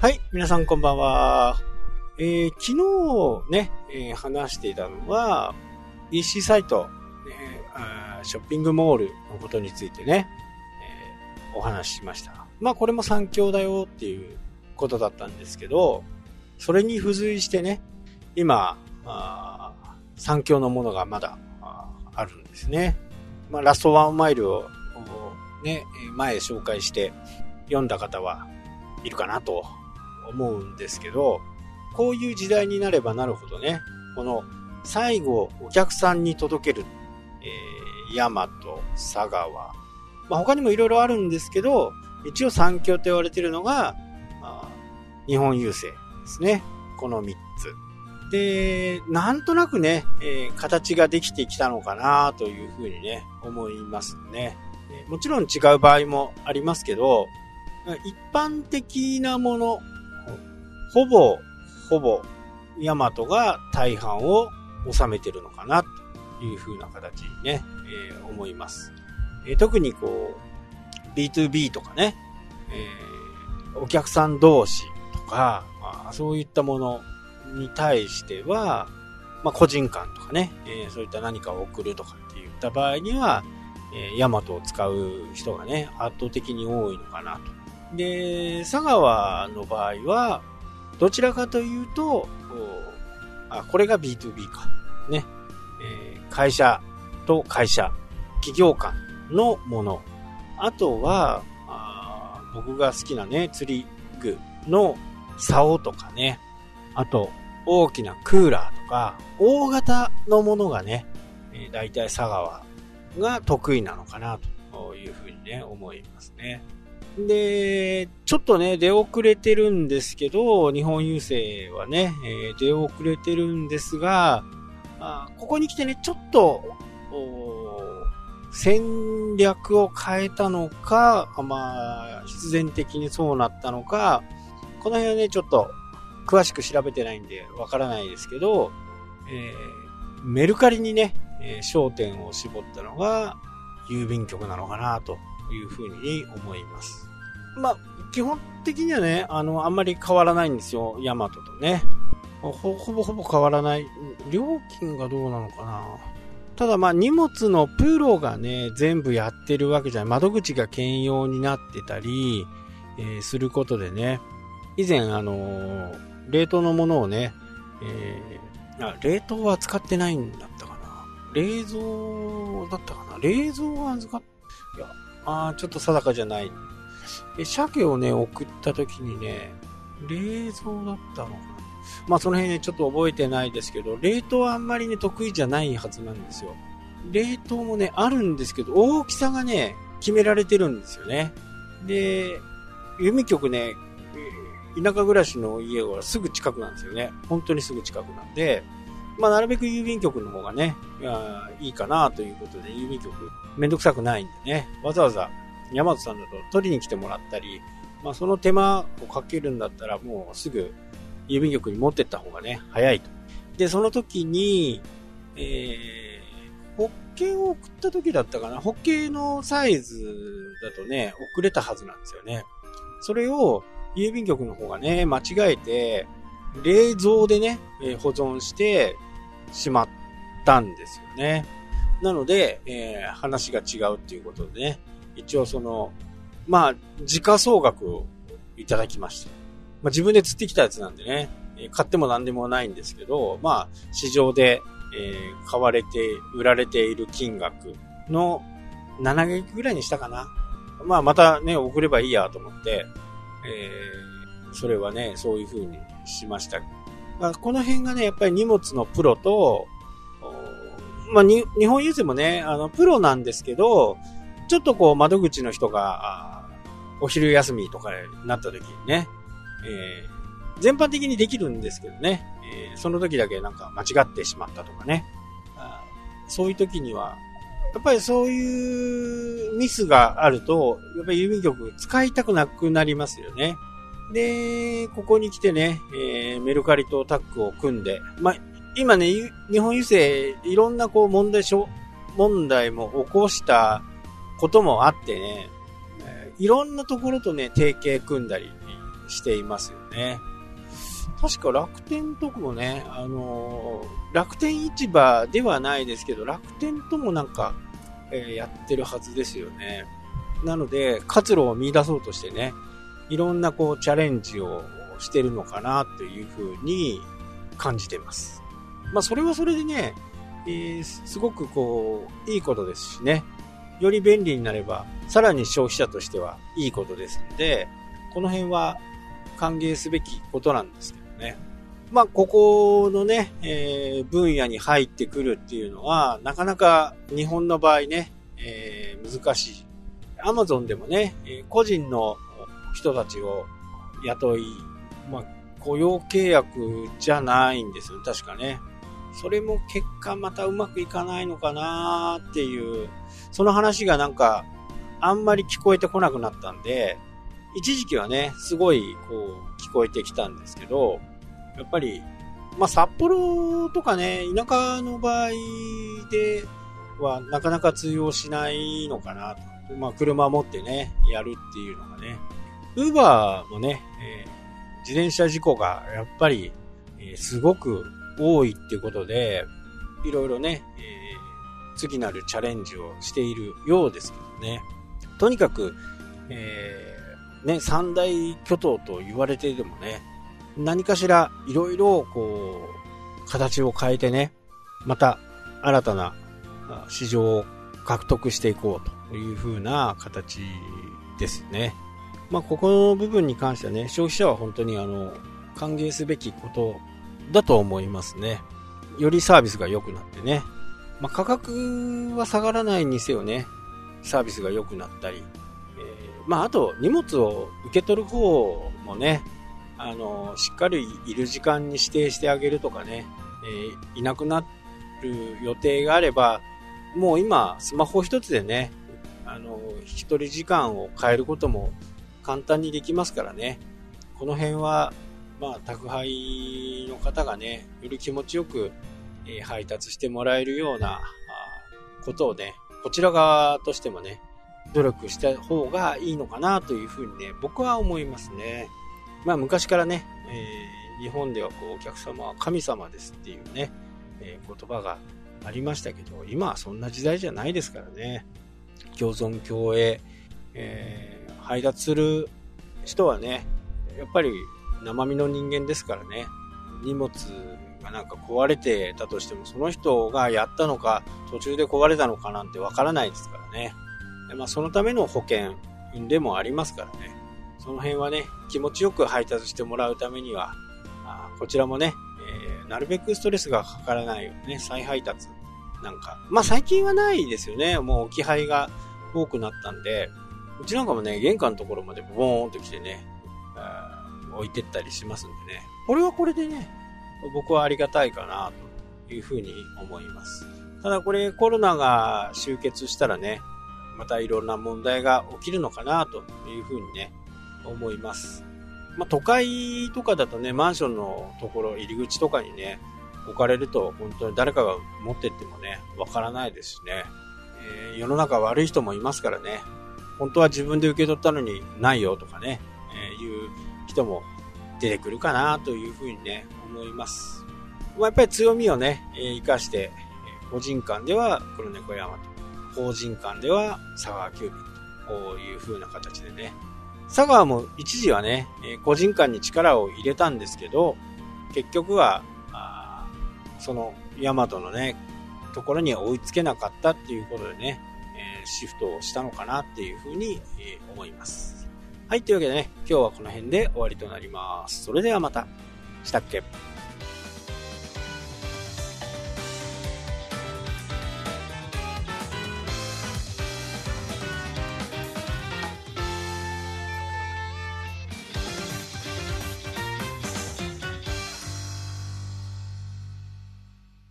はい、皆さんこんばんは。えー、昨日ね、えー、話していたのは、EC サイト、えー、ショッピングモールのことについてね、えー、お話ししました。まあこれも三強だよっていうことだったんですけど、それに付随してね、今、あ三強のものがまだあるんですね。まあラストワンマイルをね、前紹介して読んだ方はいるかなと思うんですけど、こういう時代になればなるほどね、この最後お客さんに届ける、えー、ヤマト、佐川、まあ、他にもいろいろあるんですけど、一応三強と言われているのが、日本郵政ですね。この3つ。で、なんとなくね、えー、形ができてきたのかなというふうにね、思いますね。もちろん違う場合もありますけど、一般的なもの、ほぼ、ほぼ、ヤマトが大半を収めてるのかな、という風な形にね、えー、思います。えー、特にこう、B2B とかね、えー、お客さん同士とか、まあ、そういったものに対しては、まあ、個人間とかね、えー、そういった何かを送るとかって言った場合には、えー、ヤマトを使う人がね、圧倒的に多いのかなと。で、佐川の場合は、どちらかというと、あ、これが B2B か。ね。えー、会社と会社、企業間のもの。あとは、あ僕が好きなね、釣り具の竿とかね。あと、大きなクーラーとか、大型のものがね、え、大体佐川が得意なのかなというふうにね、思いますね。で、ちょっとね、出遅れてるんですけど、日本郵政はね、えー、出遅れてるんですが、あここに来てね、ちょっと、戦略を変えたのか、まあ、必然的にそうなったのか、この辺はね、ちょっと詳しく調べてないんでわからないですけど、えー、メルカリにね、えー、焦点を絞ったのが郵便局なのかなというふうに思います。まあ、基本的にはね、あの、あんまり変わらないんですよ、ヤマトとね。ほほぼほぼ変わらない。料金がどうなのかな。ただまあ荷物のプロがね、全部やってるわけじゃない。窓口が兼用になってたり、えー、することでね、以前あのー、冷凍のものをね、えー、あ、冷凍は使ってないんだったかな。冷蔵だったかな。冷蔵は預かっ、いや、あちょっと定かじゃない。え、鮭をね、送った時にね、冷蔵だったのかな。まあその辺ね、ちょっと覚えてないですけど、冷凍はあんまりね、得意じゃないはずなんですよ。冷凍もね、あるんですけど、大きさがね、決められてるんですよね。で、郵便局ね、田舎暮らしの家はすぐ近くなんですよね。本当にすぐ近くなんで、まあ、なるべく郵便局の方がね、いいいかなということで、郵便局めんどくさくないんでね、わざわざ山本さんだと取りに来てもらったり、まあ、その手間をかけるんだったらもうすぐ郵便局に持ってった方がね、早いと。で、その時に、えー、ホッケーを送った時だったかな？ホッケのサイズだとね、遅れたはずなんですよね。それを郵便局の方がね、間違えて、冷蔵でね、え、保存してしまったんですよね。なので、えー、話が違うっていうことでね、一応その、まあ、時価総額をいただきました。まあ、自分で釣ってきたやつなんでね、え、買っても何でもないんですけど、まあ、市場で、えー、買われて、売られている金額の7撃ぐらいにしたかな。まあ、またね、送ればいいやと思って、えー、それはね、そういう風にしました。まあ、この辺がね、やっぱり荷物のプロと、まあ、日本郵政もね、あの、プロなんですけど、ちょっとこう、窓口の人が、お昼休みとかになった時にね、えー、全般的にできるんですけどね、えー、その時だけなんか間違ってしまったとかね、そういう時には、やっぱりそういうミスがあると、やっぱり郵便局使いたくなくなりますよね。で、ここに来てね、えー、メルカリとタッグを組んで、まあ、今ね、日本郵政、いろんなこう問題書、問題も起こしたこともあってねえ、いろんなところとね、提携組んだりしていますよね。確か楽天とこもね、あのー、楽天市場ではないですけど、楽天ともなんか、えー、やってるはずですよね。なので、活路を見出そうとしてね、いろんなこうチャレンジをしてるのかなというふうに感じてます。まあそれはそれでね、えー、すごくこう、いいことですしね。より便利になれば、さらに消費者としてはいいことですので、この辺は歓迎すべきことなんですけどね。まあ、ここのね、えー、分野に入ってくるっていうのは、なかなか日本の場合ね、えー、難しい。アマゾンでもね、個人の人たちを雇い、まあ、雇用契約じゃないんですよ、確かね。それも結果またうまくいかないのかなっていう、その話がなんか、あんまり聞こえてこなくなったんで、一時期はね、すごい、こう、聞こえてきたんですけど、やっぱり、まあ、札幌とかね、田舎の場合ではなかなか通用しないのかなと。まあ、車持ってね、やるっていうのがね。ウーバーもね、えー、自転車事故がやっぱり、えー、すごく多いっていうことで、いろいろね、えー、次なるチャレンジをしているようですけどね。とにかく、えー、ね、三大巨頭と言われていてもね、何かしらいろいろこう、形を変えてね、また新たな市場を獲得していこうという風な形ですね。まあ、ここの部分に関してはね、消費者は本当にあの、歓迎すべきことだと思いますね。よりサービスが良くなってね。まあ、価格は下がらないにせよね、サービスが良くなったり、えー、まあ、あと荷物を受け取る方もね、あの、しっかりいる時間に指定してあげるとかね、えー、いなくなる予定があれば、もう今、スマホ一つでね、あの、一人時間を変えることも簡単にできますからね。この辺は、まあ、宅配の方がね、より気持ちよく、え、配達してもらえるようなことをね、こちら側としてもね、努力した方がいいのかなというふうにね、僕は思いますね。まあ昔からね、えー、日本ではこうお客様は神様ですっていうね、えー、言葉がありましたけど、今はそんな時代じゃないですからね。共存共栄、えー、配達する人はね、やっぱり生身の人間ですからね、荷物がなんか壊れてたとしても、その人がやったのか、途中で壊れたのかなんてわからないですからねで。まあ、そのための保険でもありますからね。その辺はね、気持ちよく配達してもらうためには、あこちらもね、えー、なるべくストレスがかからないようにね、再配達なんか。まあ最近はないですよね。もう置き配が多くなったんで、うちなんかもね、玄関のところまでボーンと来てね、置いてったりしますんでね。これはこれでね、僕はありがたいかなというふうに思います。ただこれコロナが終結したらね、またいろんな問題が起きるのかなというふうにね、思います。まあ、都会とかだとね、マンションのところ、入り口とかにね、置かれると本当に誰かが持ってってもね、わからないですしね。えー、世の中悪い人もいますからね。本当は自分で受け取ったのにないよとかね、えー、いう人も出てくるかなというふうにね、思います。まあ、やっぱり強みをね、え、生かして、個人間では黒猫山と、法人間では佐川急便と、こういう風な形でね、佐川も一時はね、え個人間に力を入れたんですけど、結局は、あそのヤマトのね、ところには追いつけなかったっていうことでね、え、シフトをしたのかなっていうふうに、え、思います。はい、というわけでね、今日はこの辺で終わりとなります。それではまた。したっけ？